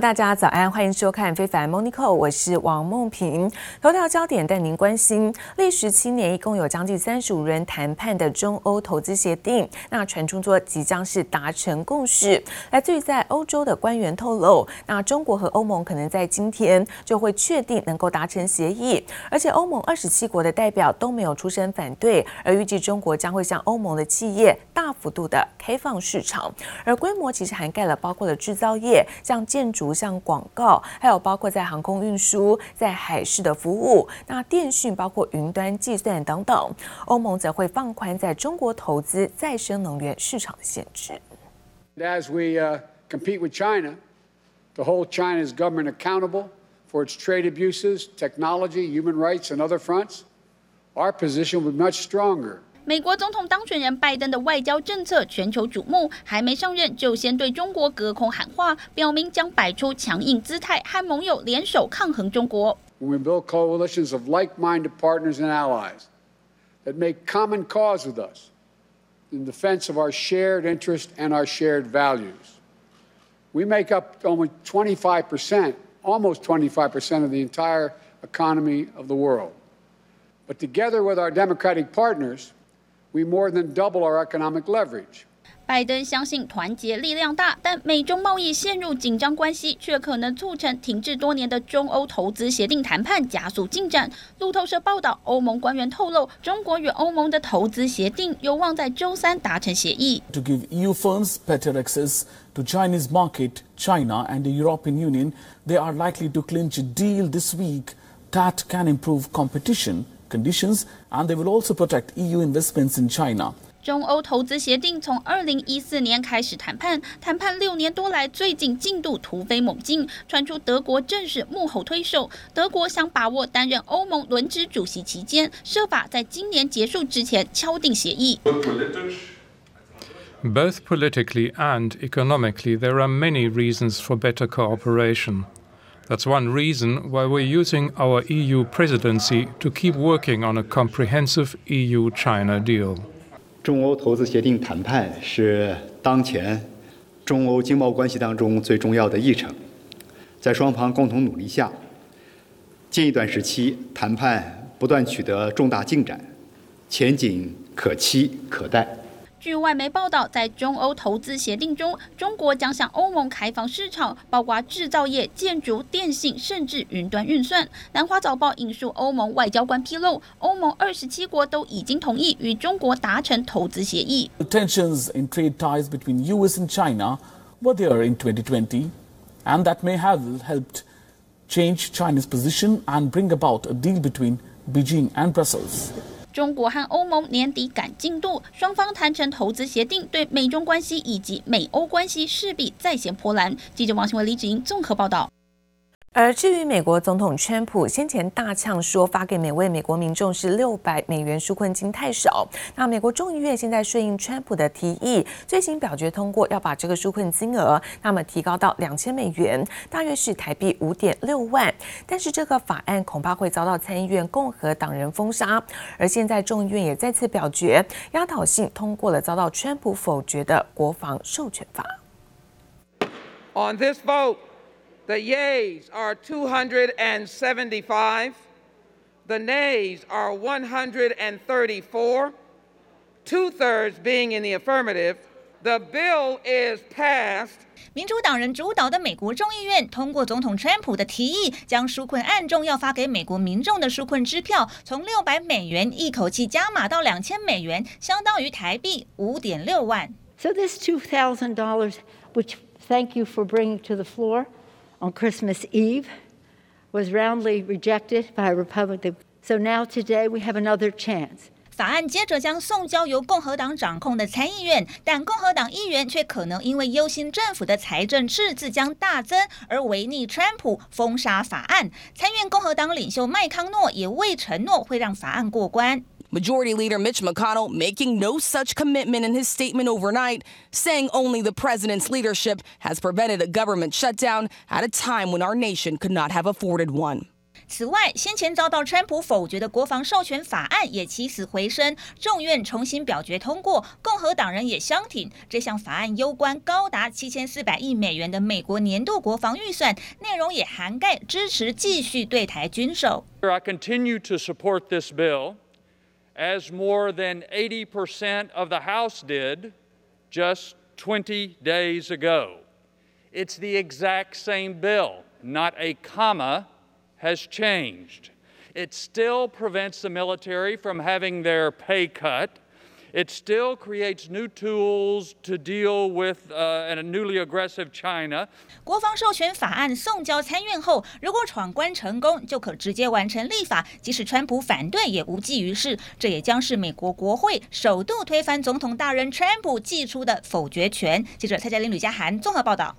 大家早安，欢迎收看《非凡 Monico》，我是王梦萍。头条焦点带您关心：历时七年，一共有将近三十五人谈判的中欧投资协定，那传出说即将是达成共识。来自于在欧洲的官员透露，那中国和欧盟可能在今天就会确定能够达成协议，而且欧盟二十七国的代表都没有出声反对，而预计中国将会向欧盟的企业大幅度的开放市场，而规模其实涵盖了包括了制造业，像建筑逐像广告，还有包括在航空运输、在海事的服务，那电讯包括云端计算等等。欧盟则会放宽在中国投资再生能源市场的限制。As we compete with China, to hold China's government accountable for its trade abuses, technology, human rights, and other fronts, our position will be much stronger. 美国总统当选人拜登的外交政策全球瞩目，还没上任就先对中国隔空喊话，表明将摆出强硬姿态，和盟友联手抗衡中国。When we build coalitions of like-minded partners and allies that make common cause with us in defense of our shared interest and our shared values, we make up almost 25%, almost 25% of the entire economy of the world. But together with our democratic partners, We more than double our economic leverage. 拜登相信团结力量大，但美中贸易陷入紧张关系，却可能促成停滞多年的中欧投资协定谈判加速进展。路透社报道，欧盟官员透露，中国与欧盟的投资协定有望在周三达成协议。To give EU firms better access to Chinese market, China and the European Union, they are likely to clinch a deal this week that can improve competition. conditions, and they will also protect EU investments in China. 中欧投资协定从二零一四年开始谈判，谈判六年多来，最近进度突飞猛进，传出德国正是幕后推手。德国想把握担任欧盟轮值主席期间，设法在今年结束之前敲定协议。Both politically and economically, there are many reasons for better cooperation. That's one reason why we're using our EU presidency to keep working on a comprehensive EU-China deal. 中欧投资协定谈判是当前中欧经贸关系当中最重要的议程，在双方共同努力下，近一段时期谈判不断取得重大进展，前景可期可待。据外媒报道，在中欧投资协定中，中国将向欧盟开放市场，包括制造业、建筑、电信，甚至云端运算。南华早报引述欧盟外交官披露，欧盟二十七国都已经同意与中国达成投资协议。Tensions in trade ties between U.S. and China were there in 2020, and that may have helped change China's position and bring about a deal between Beijing and Brussels. 中国和欧盟年底赶进度，双方谈成投资协定，对美中关系以及美欧关系势必再掀波澜。记者王新文、李芷莹综合报道。而至于美国总统川普先前大呛说发给每位美国民众是六百美元纾困金太少，那美国众议院现在顺应川普的提议，最新表决通过要把这个纾困金额那么提高到两千美元，大约是台币五点六万。但是这个法案恐怕会遭到参议院共和党人封杀，而现在众议院也再次表决压倒性通过了遭到川普否决的国防授权法。On this vote. The yeas are 275. The nays are 134. Two-thirds being in the affirmative. The bill is passed. 民主党人主导的美国众议院通过总统川普的提议，将纾困案中要发给美国民众的纾困支票从六百美元一口气加码到两千美元，相当于台币五点六万。So this two thousand dollars, which thank you for bringing to the floor. On Christmas Eve, was roundly rejected by Republicans. So now today we have another chance. 法案接着将送交由共和党掌控的参议院，但共和党议员却可能因为忧心政府的财政赤字将大增而违逆川普封杀法案。参院共和党领袖麦康诺也未承诺会让法案过关。Majority Leader Mitch McConnell making no such commitment in his statement overnight, saying only the president's leadership has prevented a government shutdown at a time when our nation could not have afforded one. 此外，先前遭到川普否决的国防授权法案也起死回生，众院重新表决通过，共和党人也相挺这项法案，攸关高达七千四百亿美元的美国年度国防预算，内容也涵盖支持继续对台军售。I continue to support this bill, as more than 80% of the House did just 20 days ago. It's the exact same bill, not a comma has changed. It still prevents the military from having their pay cut. It still creates new tools to deal with uh, a newly aggressive China. 国防授权法案送交参院后，如果闯关成功，就可直接完成立法，即使川普反对也无济于事。这也将是美国国会首度推翻总统大人川普祭出的否决权。记者蔡佳玲、吕家涵综合报道。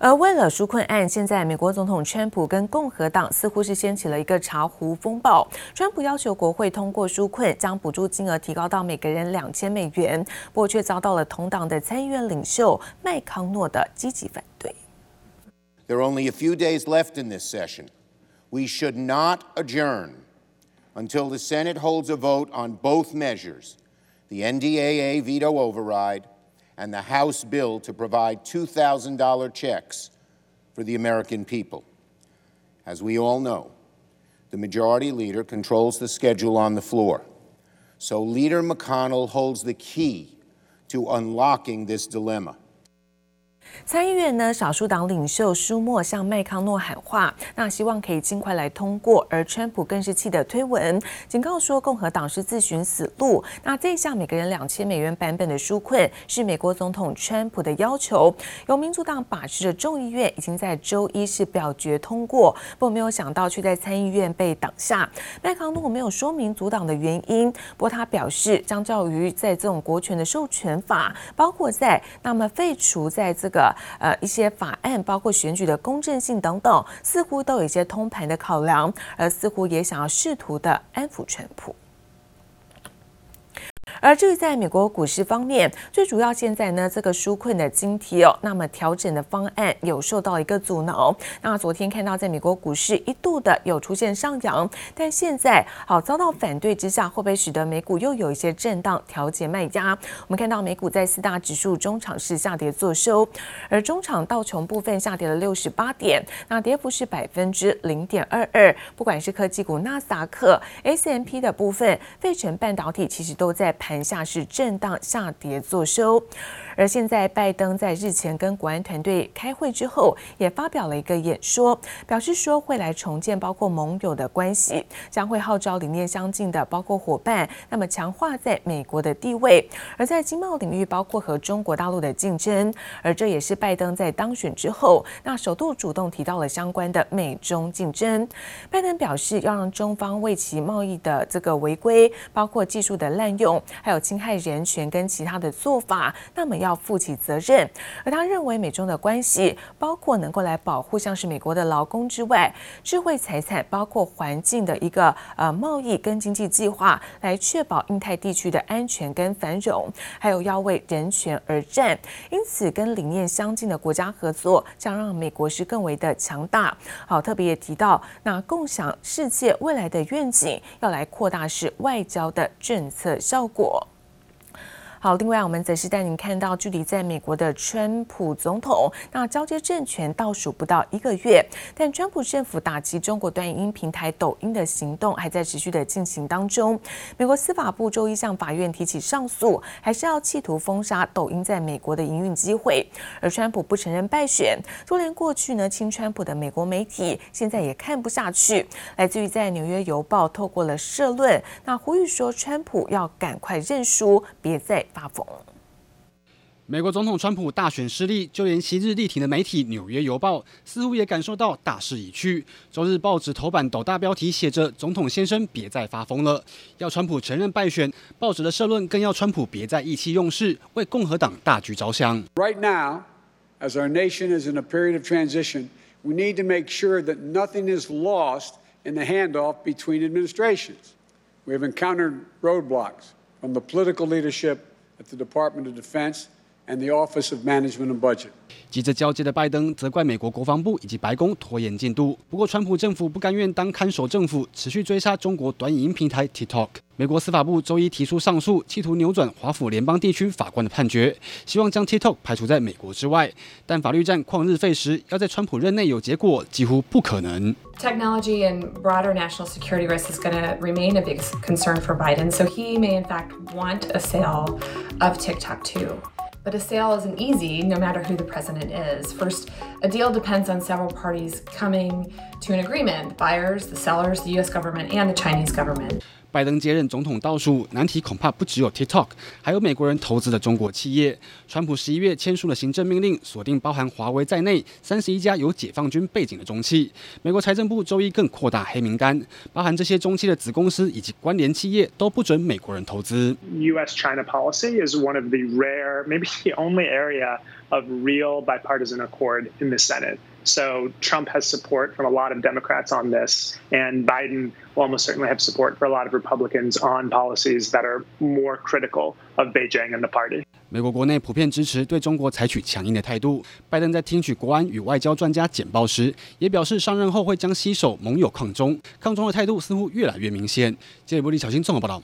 而为了纾困案，现在美国总统川普跟共和党似乎是掀起了一个茶壶风暴。川普要求国会通过纾困，将补助金额提高到每个人两千美元，不过却遭到了同党的参议院领袖麦康诺的积极反对。There are only a few days left in this session. We should not adjourn until the Senate holds a vote on both measures, the NDAA veto override. And the House bill to provide $2,000 checks for the American people. As we all know, the majority leader controls the schedule on the floor. So Leader McConnell holds the key to unlocking this dilemma. 参议院呢，少数党领袖舒默向麦康诺喊话，那希望可以尽快来通过。而川普更是气得推文，警告说共和党是自寻死路。那这项每个人两千美元版本的纾困是美国总统川普的要求，由民主党把持的众议院已经在周一是表决通过，不过没有想到却在参议院被挡下。麦康诺没有说明阻挡的原因，不过他表示，相较于在这种国权的授权法，包括在那么废除在这。个呃，一些法案，包括选举的公正性等等，似乎都有一些通盘的考量，而似乎也想要试图的安抚川普。而至于在美国股市方面，最主要现在呢，这个纾困的津贴哦，那么调整的方案有受到一个阻挠。那昨天看到在美国股市一度的有出现上扬，但现在好遭到反对之下，会不会使得美股又有一些震荡调节卖压？我们看到美股在四大指数中场是下跌作收，而中场道琼部分下跌了六十八点，那跌幅是百分之零点二二。不管是科技股纳斯达克、S&P 的部分，费城半导体其实都在盘。下是震荡下跌作收，而现在拜登在日前跟国安团队开会之后，也发表了一个演说，表示说会来重建包括盟友的关系，将会号召理念相近的包括伙伴，那么强化在美国的地位，而在经贸领域包括和中国大陆的竞争，而这也是拜登在当选之后，那首度主动提到了相关的美中竞争。拜登表示要让中方为其贸易的这个违规，包括技术的滥用。还有侵害人权跟其他的做法，那么要负起责任。而他认为美中的关系，包括能够来保护像是美国的劳工之外，智慧财产，包括环境的一个呃贸易跟经济计划，来确保印太地区的安全跟繁荣，还有要为人权而战。因此，跟理念相近的国家合作，将让美国是更为的强大。好，特别也提到，那共享世界未来的愿景，要来扩大是外交的政策效果果。好，另外我们则是带您看到，距离在美国的川普总统那交接政权倒数不到一个月，但川普政府打击中国短影音平台抖音的行动还在持续的进行当中。美国司法部周一向法院提起上诉，还是要企图封杀抖音在美国的营运机会。而川普不承认败选，就连过去呢亲川普的美国媒体现在也看不下去。来自于在纽约邮报透过了社论，那呼吁说川普要赶快认输，别再。发疯。美国总统川普大选失利，就连昔日力挺的媒体《纽约邮报》似乎也感受到大势已去。周日报纸头版斗大标题写着“总统先生别再发疯了”，要川普承认败选。报纸的社论更要川普别再意气用事，为共和党大局着想。Right now, as our nation is in a period of transition, we need to make sure that nothing is lost in the handoff between administrations. We have encountered roadblocks from the political leadership. At the Department of Defense and the Office of Management and Budget. 急着交接的拜登责怪美国国防部以及白宫拖延进度。不过，川普政府不甘愿当看守政府，持续追杀中国短影音平台 TikTok。美国司法部周一提出上诉，企图扭转华府联邦地区法官的判决，希望将 TikTok 排除在美国之外。但法律战旷日费时，要在川普任内有结果，几乎不可能。Technology and broader national security risk is going to remain a big concern for Biden, so he may in fact want a sale of TikTok too. But a sale isn't easy, no matter who the president is. First, a deal depends on several parties coming to an agreement buyers, the sellers, the U.S. government, and the Chinese government. 拜登接任总统倒数，难题恐怕不只有 TikTok，还有美国人投资的中国企业。川普十一月签署了行政命令，锁定包含华为在内三十一家有解放军背景的中企。美国财政部周一更扩大黑名单，包含这些中企的子公司以及关联企业都不准美国人投资。U.S.-China policy is one of the rare, maybe the only area of real bipartisan accord in the Senate. So Trump has support from a lot of Democrats on this, and Biden will almost certainly have support for a lot of Republicans on policies that are more critical of Beijing and the party. 美国国内普遍支持对中国采取强硬的态度。拜登在听取国安与外交专家简报时，也表示上任后会将携手盟友抗中。抗中的态度似乎越来越明显。接着，李小新综合报道。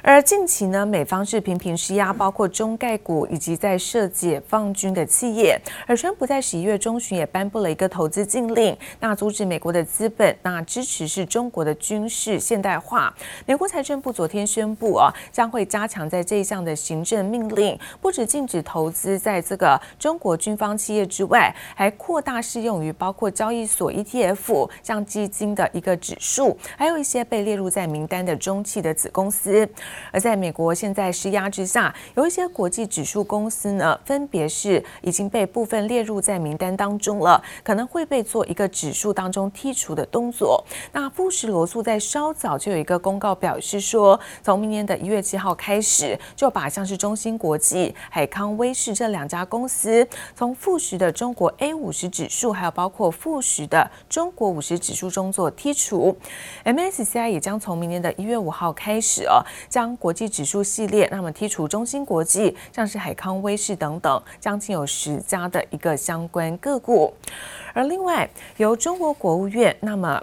而近期呢，美方是频频施压，包括中概股以及在涉解放军的企业。而川普在十一月中旬也颁布了一个投资禁令，那阻止美国的资本那支持是中国的军事现代化。美国财政部昨天宣布啊，将会加强在这一项的行政命令，不止禁止投资在这个中国军方企业之外，还扩大适用于包括交易所 ETF 像基金的一个指数，还有一些被列入在名单的中企的子公司。而在美国现在施压之下，有一些国际指数公司呢，分别是已经被部分列入在名单当中了，可能会被做一个指数当中剔除的动作。那富时罗素在稍早就有一个公告表示说，从明年的一月七号开始，就把像是中芯国际、海康威视这两家公司从富时的中国 A 五十指数，还有包括富时的中国五十指数中做剔除。MSCI 也将从明年的一月五号开始哦，将国际指数系列，那么剔除中芯国际，像是海康威视等等，将近有十家的一个相关个股。而另外，由中国国务院，那么。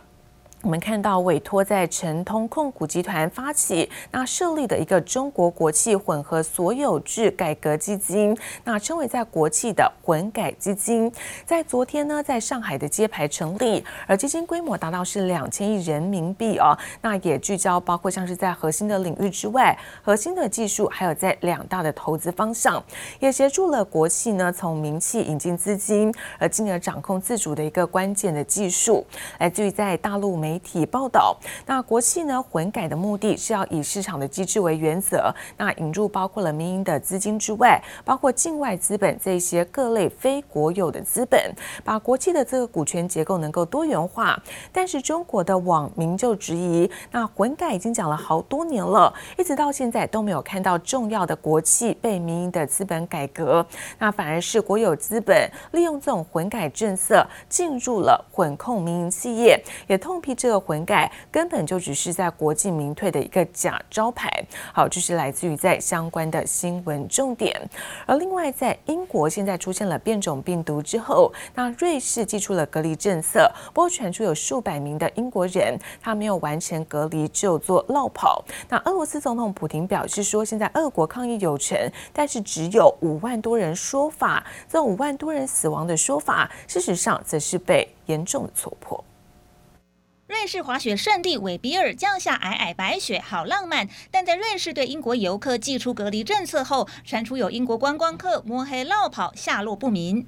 我们看到委托在成通控股集团发起，那设立的一个中国国企混合所有制改革基金，那称为在国企的混改基金，在昨天呢，在上海的揭牌成立，而基金规模达到是两千亿人民币哦，那也聚焦包括像是在核心的领域之外，核心的技术，还有在两大的投资方向，也协助了国企呢从民企引进资金，而进而掌控自主的一个关键的技术，来自于在大陆美媒体报道，那国企呢混改的目的是要以市场的机制为原则，那引入包括了民营的资金之外，包括境外资本这些各类非国有的资本，把国企的这个股权结构能够多元化。但是中国的网民就质疑，那混改已经讲了好多年了，一直到现在都没有看到重要的国企被民营的资本改革，那反而是国有资本利用这种混改政策进入了混控民营企业，也痛批。这个混改根本就只是在国进民退的一个假招牌。好，这是来自于在相关的新闻重点。而另外，在英国现在出现了变种病毒之后，那瑞士祭出了隔离政策，不过传出有数百名的英国人他没有完成隔离只有做落跑。那俄罗斯总统普廷表示说，现在俄国抗疫有成，但是只有五万多人说法，这五万多人死亡的说法，事实上则是被严重的戳破。瑞士滑雪胜地韦比尔降下皑皑白雪，好浪漫。但在瑞士对英国游客祭出隔离政策后，传出有英国观光客摸黑落跑，下落不明。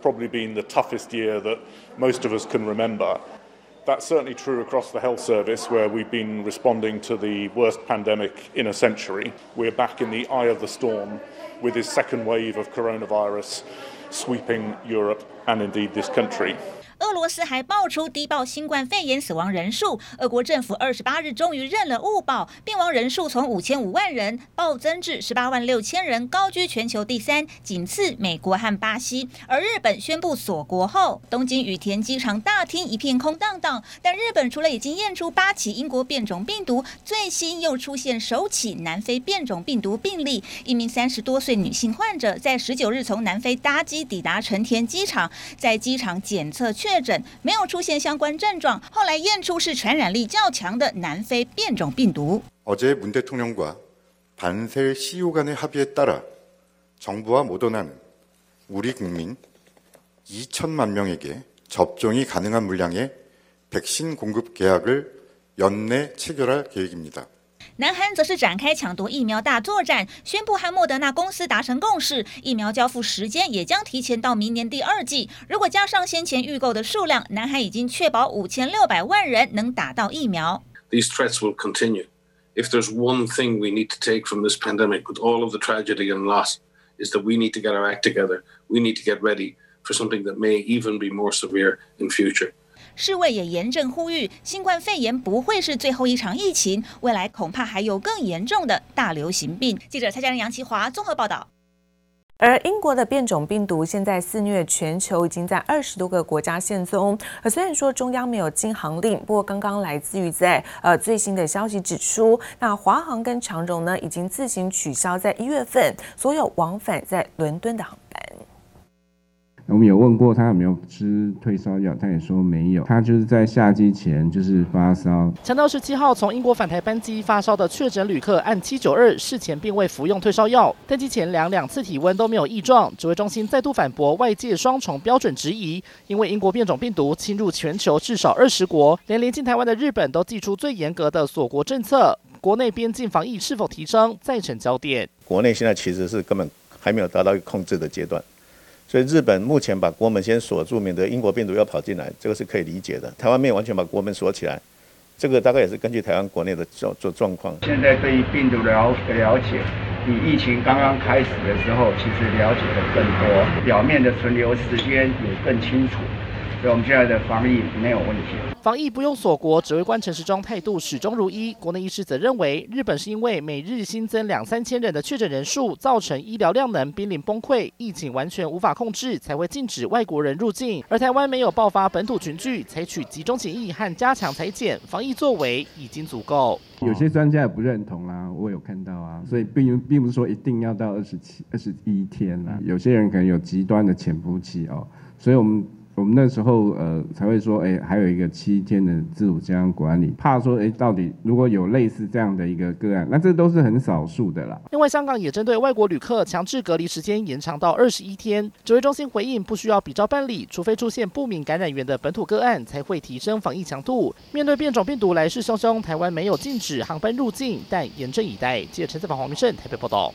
probably been the toughest year that most of us can remember. That's certainly true across the health service, where we've been responding to the worst pandemic in a century. We're back in the eye of the storm. with this second wave of coronavirus sweeping Europe and indeed this country. 俄罗斯还爆出低报新冠肺炎死亡人数，俄国政府二十八日终于认了误报，病亡人数从五千五万人暴增至十八万六千人，高居全球第三，仅次美国和巴西。而日本宣布锁国后，东京羽田机场大厅一片空荡荡。但日本除了已经验出八起英国变种病毒，最新又出现首起南非变种病毒病例，一名三十多岁女性患者在十九日从南非搭机抵达成田机场，在机场检测确 诊没有出现相关症状，后来验出是传染力较强的南非变种病毒。어제문대통령과반셀CEO 간의합의에따라정부와모더나는우리국민2천만명에게접종이가능한물량의백신공급계약을연내체결할계획입니다。 南韩则是展开抢夺疫苗大作战，宣布和莫德纳公司达成共识，疫苗交付时间也将提前到明年第二季。如果加上先前预购的数量，南韩已经确保五千六百万人能打到疫苗。These threats will continue. If there's one thing we need to take from this pandemic, with all of the tragedy and loss, is that we need to get our act together. We need to get ready for something that may even be more severe in future. 世卫也严正呼吁，新冠肺炎不会是最后一场疫情，未来恐怕还有更严重的大流行病。记者蔡佳玲、杨綺华综合报道。而英国的变种病毒现在肆虐全球，已经在二十多个国家现踪。而虽然说中央没有禁航令，不过刚刚来自于在呃最新的消息指出，那华航跟长荣呢已经自行取消在一月份所有往返在伦敦的航班。我们有问过他有没有吃退烧药，他也说没有。他就是在下机前就是发烧。强调十七号从英国返台班机发烧的确诊旅客按七九二事前并未服用退烧药，登机前量两次体温都没有异状。指挥中心再度反驳外界双重标准质疑，因为英国变种病毒侵入全球至少二十国，连临近台湾的日本都祭出最严格的锁国政策。国内边境防疫是否提升再成焦点。国内现在其实是根本还没有达到一个控制的阶段。所以日本目前把国门先锁住，免得英国病毒要跑进来，这个是可以理解的。台湾没有完全把国门锁起来，这个大概也是根据台湾国内的状状状况。现在对于病毒的了了解，比疫情刚刚开始的时候，其实了解的更多，表面的存留时间也更清楚。所以我们现在的防疫没有问题。防疫不用锁国，指挥官陈时中态度始终如一。国内医师则认为，日本是因为每日新增两三千人的确诊人数，造成医疗量能濒临崩溃，疫情完全无法控制，才会禁止外国人入境。而台湾没有爆发本土群聚，采取集中检疫和加强裁剪，防疫作为已经足够。有些专家也不认同啦，我有看到啊，所以并并不是说一定要到二十七、二十一天啦。有些人可能有极端的潜伏期哦，所以我们。我们那时候呃才会说，哎，还有一个七天的自主健康管理，怕说，哎，到底如果有类似这样的一个个案，那这都是很少数的啦。另外，香港也针对外国旅客强制隔离时间延长到二十一天。指挥中心回应，不需要比照办理，除非出现不明感染源的本土个案，才会提升防疫强度。面对变种病毒来势汹汹，台湾没有禁止航班入境，但严阵以待。记者陈子凡、黄明胜台北报道。